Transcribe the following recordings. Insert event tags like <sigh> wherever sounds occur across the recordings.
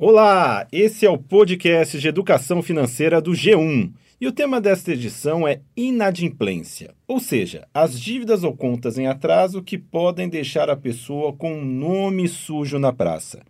Olá, esse é o podcast de educação financeira do G1. E o tema desta edição é inadimplência, ou seja, as dívidas ou contas em atraso que podem deixar a pessoa com um nome sujo na praça.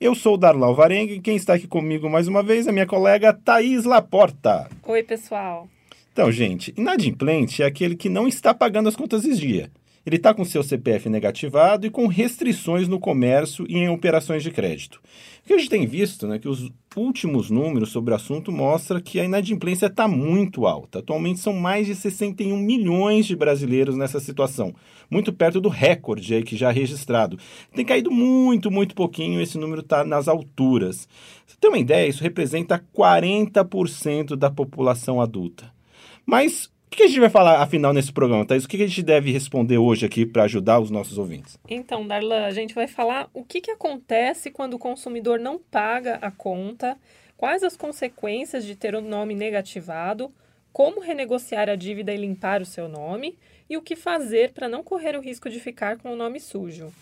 Eu sou o Darlau Varengue e quem está aqui comigo mais uma vez é minha colega Thaís Laporta. Oi, pessoal. Então, gente, inadimplente é aquele que não está pagando as contas em dia. Ele está com seu CPF negativado e com restrições no comércio e em operações de crédito. O que a gente tem visto, né, que os últimos números sobre o assunto mostram que a inadimplência está muito alta. Atualmente são mais de 61 milhões de brasileiros nessa situação, muito perto do recorde aí que já é registrado. Tem caído muito, muito pouquinho, esse número está nas alturas. Você tem uma ideia, isso representa 40% da população adulta. Mas o que a gente vai falar, afinal, nesse programa, Thaís? O que a gente deve responder hoje aqui para ajudar os nossos ouvintes? Então, Darlan, a gente vai falar o que, que acontece quando o consumidor não paga a conta, quais as consequências de ter o nome negativado, como renegociar a dívida e limpar o seu nome e o que fazer para não correr o risco de ficar com o nome sujo.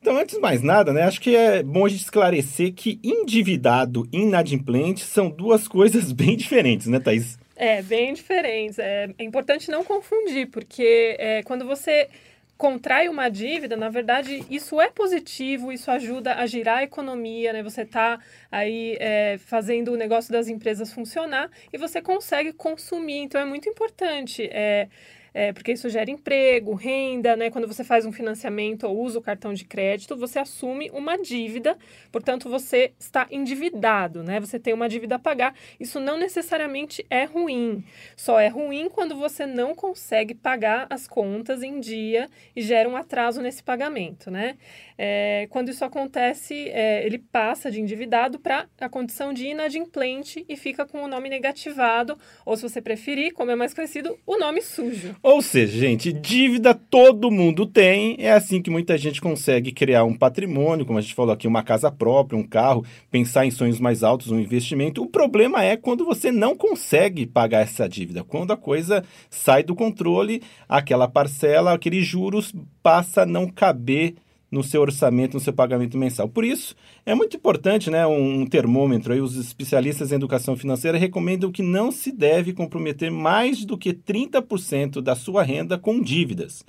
Então, antes de mais nada, né, acho que é bom a gente esclarecer que endividado e inadimplente são duas <laughs> coisas bem diferentes, né, Thaís? É, bem diferentes. É, é importante não confundir, porque é, quando você contrai uma dívida, na verdade, isso é positivo, isso ajuda a girar a economia, né? Você está aí é, fazendo o negócio das empresas funcionar e você consegue consumir. Então, é muito importante. É, é, porque isso gera emprego, renda, né? Quando você faz um financiamento ou usa o cartão de crédito, você assume uma dívida, portanto, você está endividado, né? Você tem uma dívida a pagar. Isso não necessariamente é ruim, só é ruim quando você não consegue pagar as contas em dia e gera um atraso nesse pagamento, né? É, quando isso acontece, é, ele passa de endividado para a condição de inadimplente e fica com o nome negativado, ou se você preferir, como é mais conhecido, o nome sujo. Ou seja, gente, dívida todo mundo tem. É assim que muita gente consegue criar um patrimônio, como a gente falou aqui, uma casa própria, um carro, pensar em sonhos mais altos, um investimento. O problema é quando você não consegue pagar essa dívida, quando a coisa sai do controle, aquela parcela, aqueles juros passa a não caber no seu orçamento, no seu pagamento mensal. Por isso, é muito importante né, um termômetro. Aí, os especialistas em educação financeira recomendam que não se deve comprometer mais do que 30% da sua renda com dívidas.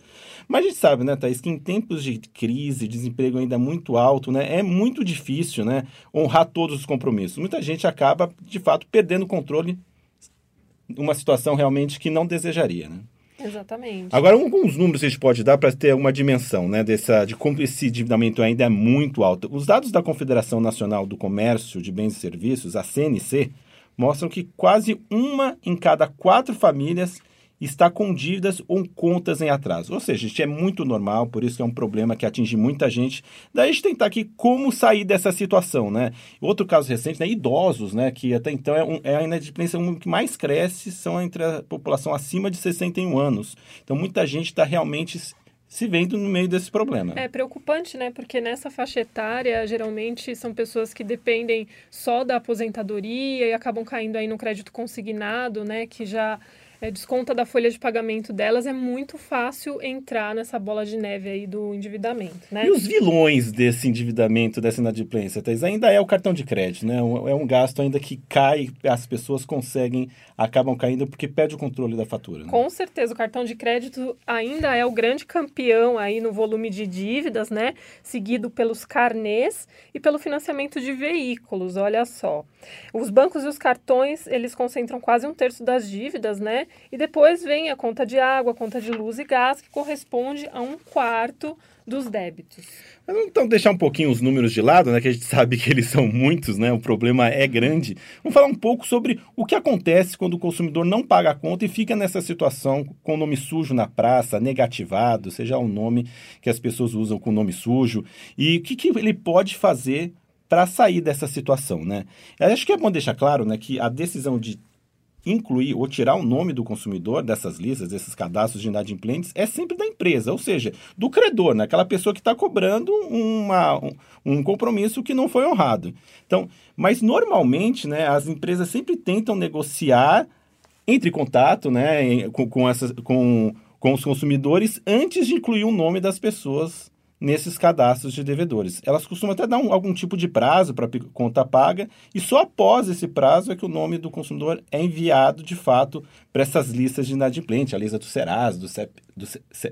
Mas a gente sabe, né, Thaís, que em tempos de crise, desemprego ainda muito alto, né, é muito difícil né, honrar todos os compromissos. Muita gente acaba, de fato, perdendo o controle uma situação realmente que não desejaria. Né? Exatamente. Agora, alguns números que a gente pode dar para ter uma dimensão né, dessa, de como esse endividamento ainda é muito alto. Os dados da Confederação Nacional do Comércio de Bens e Serviços, a CNC, mostram que quase uma em cada quatro famílias está com dívidas ou contas em atraso. Ou seja, isso é muito normal, por isso que é um problema que atinge muita gente. Daí a gente tentar aqui como sair dessa situação, né? Outro caso recente, né? Idosos, né? Que até então é, um, é a inadimplência que mais cresce, são entre a população acima de 61 anos. Então muita gente está realmente se vendo no meio desse problema. É preocupante, né? Porque nessa faixa etária, geralmente são pessoas que dependem só da aposentadoria e acabam caindo aí no crédito consignado, né? Que já é, desconta da folha de pagamento delas, é muito fácil entrar nessa bola de neve aí do endividamento, né? E os vilões desse endividamento, dessa inadimplência, Thais, ainda é o cartão de crédito, né? É um gasto ainda que cai, as pessoas conseguem, acabam caindo porque perde o controle da fatura. Né? Com certeza, o cartão de crédito ainda é o grande campeão aí no volume de dívidas, né? Seguido pelos carnês e pelo financiamento de veículos, olha só. Os bancos e os cartões, eles concentram quase um terço das dívidas, né? E depois vem a conta de água, a conta de luz e gás, que corresponde a um quarto dos débitos. Então, deixar um pouquinho os números de lado, né, que a gente <laughs> sabe que eles são muitos, né, o problema é grande. Vamos falar um pouco sobre o que acontece quando o consumidor não paga a conta e fica nessa situação com o nome sujo na praça, negativado, seja o nome que as pessoas usam com o nome sujo, e o que, que ele pode fazer para sair dessa situação, né? Eu acho que é bom deixar claro, né, que a decisão de incluir ou tirar o nome do consumidor dessas listas, desses cadastros de inadimplentes, é sempre da empresa, ou seja, do credor, né? aquela pessoa que está cobrando uma, um, um, compromisso que não foi honrado. Então, mas normalmente, né, as empresas sempre tentam negociar, entre em contato né, com, com, essas, com, com os consumidores antes de incluir o nome das pessoas nesses cadastros de devedores. Elas costumam até dar um, algum tipo de prazo para conta paga e só após esse prazo é que o nome do consumidor é enviado de fato para essas listas de inadimplente, a lista do Serasa, do, CEP, do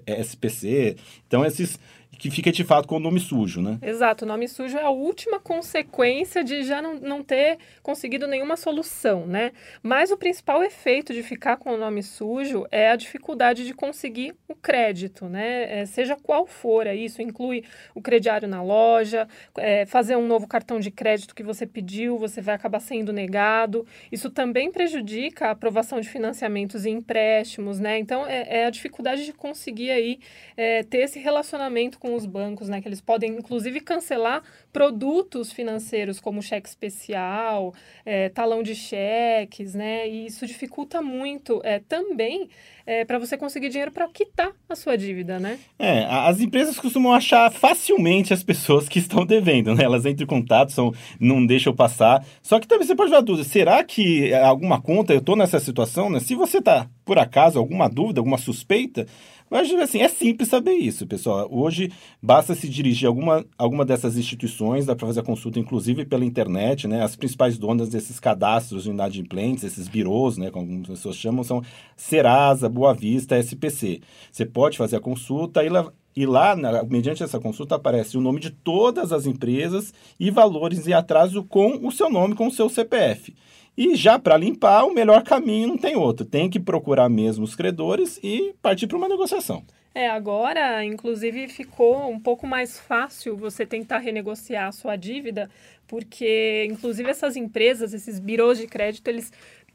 SPC. Então, esses que fica de fato com o nome sujo, né? Exato, o nome sujo é a última consequência de já não, não ter conseguido nenhuma solução, né? Mas o principal efeito de ficar com o nome sujo é a dificuldade de conseguir o crédito, né? É, seja qual for, é isso inclui o crediário na loja, é, fazer um novo cartão de crédito que você pediu, você vai acabar sendo negado. Isso também prejudica a aprovação de financiamentos e empréstimos, né? Então é, é a dificuldade de conseguir aí é, ter esse relacionamento com os bancos, né? Que eles podem, inclusive, cancelar produtos financeiros como cheque especial, é, talão de cheques, né? E isso dificulta muito é, também é, para você conseguir dinheiro para quitar a sua dívida, né? É, as empresas costumam achar facilmente as pessoas que estão devendo, né? Elas entram em contato, são, não deixam passar. Só que também você pode dar dúvida, será que alguma conta, eu estou nessa situação, né? Se você está, por acaso, alguma dúvida, alguma suspeita, mas, assim, é simples saber isso, pessoal. Hoje, basta se dirigir a alguma, alguma dessas instituições, dá para fazer a consulta, inclusive, pela internet, né? As principais donas desses cadastros de inadimplentes, esses birôs, né? Como as pessoas chamam, são Serasa, Boa Vista, SPC. Você pode fazer a consulta e, e lá, mediante essa consulta, aparece o nome de todas as empresas e valores em atraso com o seu nome, com o seu CPF. E já para limpar, o melhor caminho não tem outro. Tem que procurar mesmo os credores e partir para uma negociação. É, agora, inclusive, ficou um pouco mais fácil você tentar renegociar a sua dívida, porque, inclusive, essas empresas, esses birôs de crédito, eles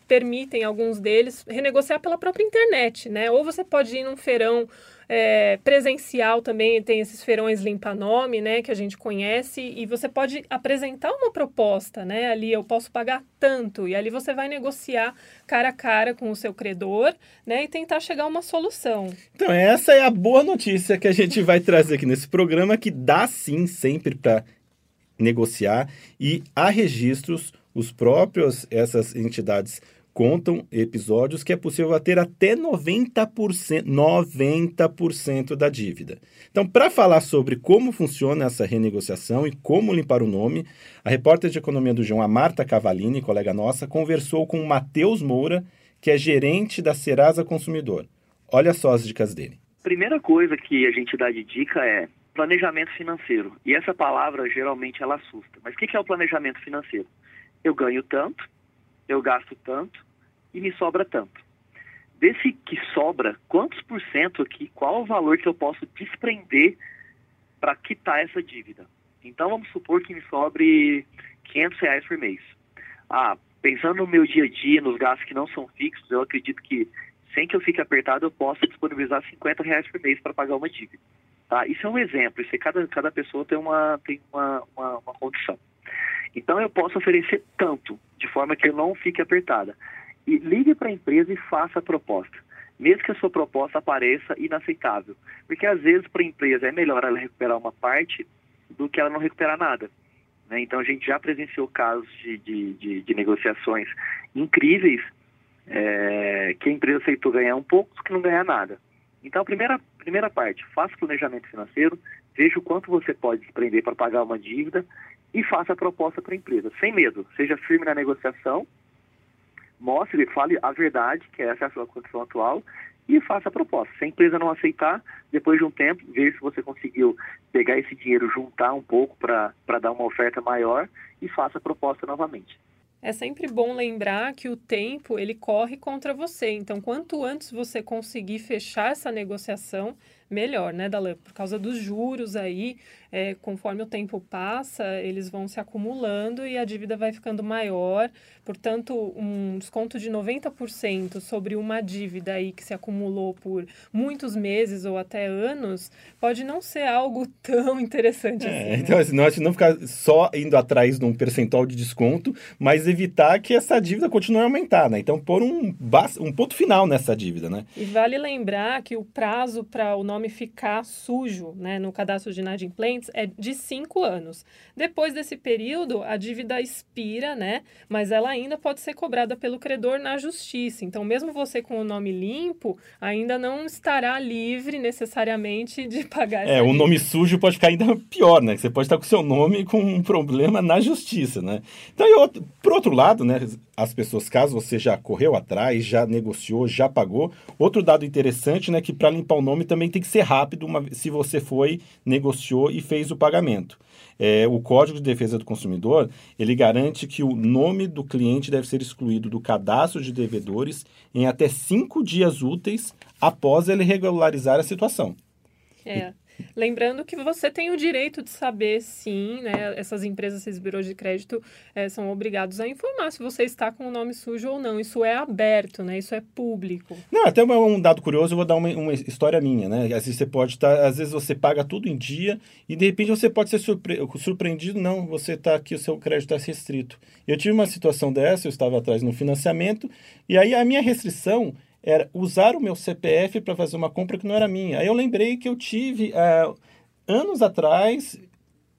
permitem, alguns deles, renegociar pela própria internet, né? Ou você pode ir num feirão é, presencial também, tem esses feirões limpa-nome, né? Que a gente conhece, e você pode apresentar uma proposta, né? Ali, eu posso pagar tanto, e ali você vai negociar cara a cara com o seu credor, né? E tentar chegar a uma solução. Então, essa é a boa notícia que a gente vai trazer aqui nesse programa, que dá sim sempre para negociar, e há registros, os próprios, essas entidades contam episódios que é possível ter até 90%, 90% da dívida. Então, para falar sobre como funciona essa renegociação e como limpar o nome, a repórter de economia do João, a Marta Cavalini, colega nossa, conversou com o Matheus Moura, que é gerente da Serasa Consumidor. Olha só as dicas dele. Primeira coisa que a gente dá de dica é planejamento financeiro. E essa palavra geralmente ela assusta. Mas o que é o planejamento financeiro? Eu ganho tanto, eu gasto tanto, e me sobra tanto. Desse que sobra, quantos por cento aqui, qual o valor que eu posso desprender para quitar essa dívida? Então vamos supor que me sobre 500 reais por mês. Ah, pensando no meu dia a dia, nos gastos que não são fixos, eu acredito que sem que eu fique apertado, eu posso disponibilizar 50 reais por mês para pagar uma dívida. Tá? Isso é um exemplo, isso é cada, cada pessoa tem uma, tem uma, uma, uma condição. Então eu posso oferecer tanto, de forma que eu não fique apertada. E ligue para a empresa e faça a proposta. Mesmo que a sua proposta apareça inaceitável. Porque às vezes para a empresa é melhor ela recuperar uma parte do que ela não recuperar nada. Né? Então a gente já presenciou casos de, de, de, de negociações incríveis é, que a empresa aceitou ganhar um pouco do que não ganhar nada. Então a primeira, primeira parte, faça o planejamento financeiro, veja o quanto você pode desprender para pagar uma dívida e faça a proposta para a empresa, sem medo. Seja firme na negociação mostre, fale a verdade, que essa é a sua condição atual, e faça a proposta. Se a empresa não aceitar, depois de um tempo, veja se você conseguiu pegar esse dinheiro, juntar um pouco para dar uma oferta maior e faça a proposta novamente. É sempre bom lembrar que o tempo ele corre contra você. Então, quanto antes você conseguir fechar essa negociação, melhor, né, Dalan? Por causa dos juros aí, é, conforme o tempo passa, eles vão se acumulando e a dívida vai ficando maior. Portanto, um desconto de 90% sobre uma dívida aí que se acumulou por muitos meses ou até anos pode não ser algo <laughs> tão interessante é, assim. Né? Então, assim, não, não ficar só indo atrás de um percentual de desconto, mas evitar que essa dívida continue a aumentar, né? Então, pôr um, um ponto final nessa dívida, né? E vale lembrar que o prazo para o nome nome ficar sujo né, no cadastro de inadimplentes é de cinco anos. Depois desse período, a dívida expira, né, mas ela ainda pode ser cobrada pelo credor na justiça. Então, mesmo você com o nome limpo, ainda não estará livre necessariamente de <laughs> pagar É, o nome sujo pode ficar ainda pior, né? Você pode estar com seu nome com um problema na justiça, né? Então, eu, por outro lado, né, as pessoas, caso você já correu atrás, já negociou, já pagou, outro dado interessante, né, que para limpar o nome também tem que ser rápido, uma, se você foi, negociou e fez o pagamento. É, o Código de Defesa do Consumidor ele garante que o nome do cliente deve ser excluído do cadastro de devedores em até cinco dias úteis após ele regularizar a situação. É. Lembrando que você tem o direito de saber, sim, né? Essas empresas, esses birôs de crédito é, são obrigados a informar se você está com o nome sujo ou não. Isso é aberto, né? Isso é público. Não, até um dado curioso, eu vou dar uma, uma história minha, né? Às vezes você pode estar, tá, às vezes você paga tudo em dia e de repente você pode ser surpre surpreendido, não, você está aqui, o seu crédito está restrito. Eu tive uma situação dessa, eu estava atrás no financiamento e aí a minha restrição era usar o meu CPF para fazer uma compra que não era minha. Aí eu lembrei que eu tive, uh, anos atrás,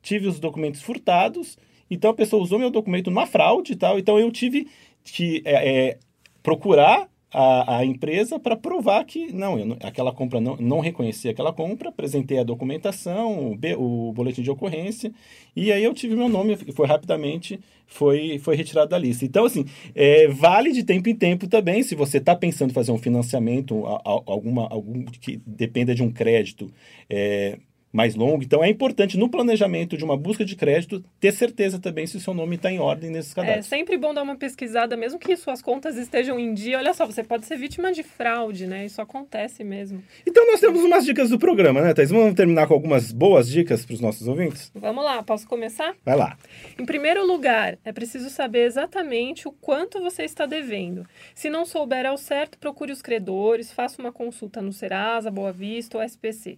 tive os documentos furtados, então a pessoa usou meu documento numa fraude e tal, então eu tive que é, é, procurar a, a empresa para provar que não, eu, aquela compra não, não reconhecia aquela compra, apresentei a documentação, o, o boletim de ocorrência, e aí eu tive meu nome, foi rapidamente, foi, foi retirado da lista. Então, assim, é, vale de tempo em tempo também, se você está pensando em fazer um financiamento, alguma, algum que dependa de um crédito, é, mais longo. Então é importante no planejamento de uma busca de crédito ter certeza também se o seu nome está em ordem nesses cadastros. É sempre bom dar uma pesquisada, mesmo que suas contas estejam em dia. Olha só, você pode ser vítima de fraude, né? Isso acontece mesmo. Então nós temos umas dicas do programa, né, Thais? Vamos terminar com algumas boas dicas para os nossos ouvintes? Vamos lá, posso começar? Vai lá. Em primeiro lugar, é preciso saber exatamente o quanto você está devendo. Se não souber ao certo, procure os credores, faça uma consulta no Serasa, Boa Vista ou SPC.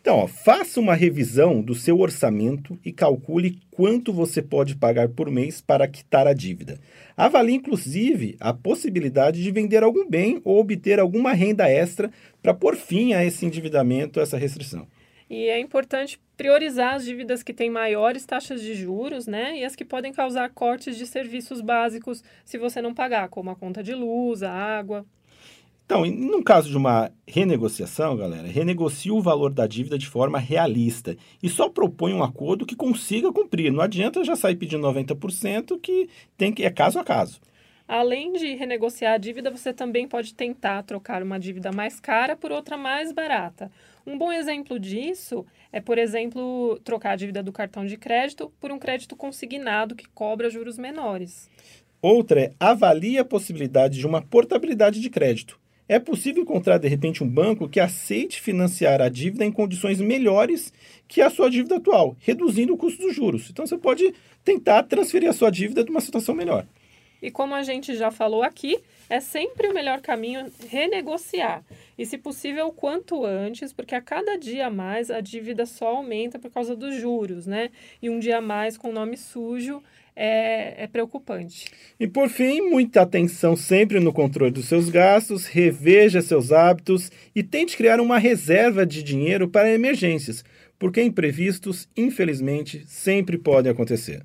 Então, ó, faça uma revisão do seu orçamento e calcule quanto você pode pagar por mês para quitar a dívida. Avalie, inclusive, a possibilidade de vender algum bem ou obter alguma renda extra para pôr fim a esse endividamento, essa restrição. E é importante priorizar as dívidas que têm maiores taxas de juros, né? E as que podem causar cortes de serviços básicos se você não pagar, como a conta de luz, a água. Então, no caso de uma renegociação, galera, renegocie o valor da dívida de forma realista e só propõe um acordo que consiga cumprir. Não adianta já sair pedindo 90% que tem que é caso a caso. Além de renegociar a dívida, você também pode tentar trocar uma dívida mais cara por outra mais barata. Um bom exemplo disso é, por exemplo, trocar a dívida do cartão de crédito por um crédito consignado que cobra juros menores. Outra é avalie a possibilidade de uma portabilidade de crédito é possível encontrar de repente um banco que aceite financiar a dívida em condições melhores que a sua dívida atual, reduzindo o custo dos juros. Então você pode tentar transferir a sua dívida de uma situação melhor. E como a gente já falou aqui, é sempre o melhor caminho renegociar. E, se possível, o quanto antes, porque a cada dia a mais a dívida só aumenta por causa dos juros, né? E um dia a mais com nome sujo é, é, preocupante. E por fim, muita atenção sempre no controle dos seus gastos, reveja seus hábitos e tente criar uma reserva de dinheiro para emergências, porque imprevistos, infelizmente, sempre podem acontecer.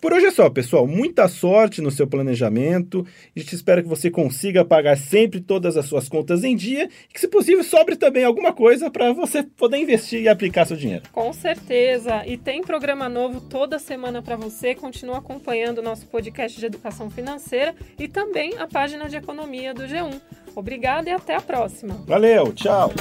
Por hoje é só, pessoal. Muita sorte no seu planejamento. A gente espera que você consiga pagar sempre todas as suas contas em dia e que, se possível, sobre também alguma coisa para você poder investir e aplicar seu dinheiro. Com certeza. E tem programa novo toda semana para você. Continua acompanhando o nosso podcast de educação financeira e também a página de economia do G1. Obrigada e até a próxima. Valeu, tchau.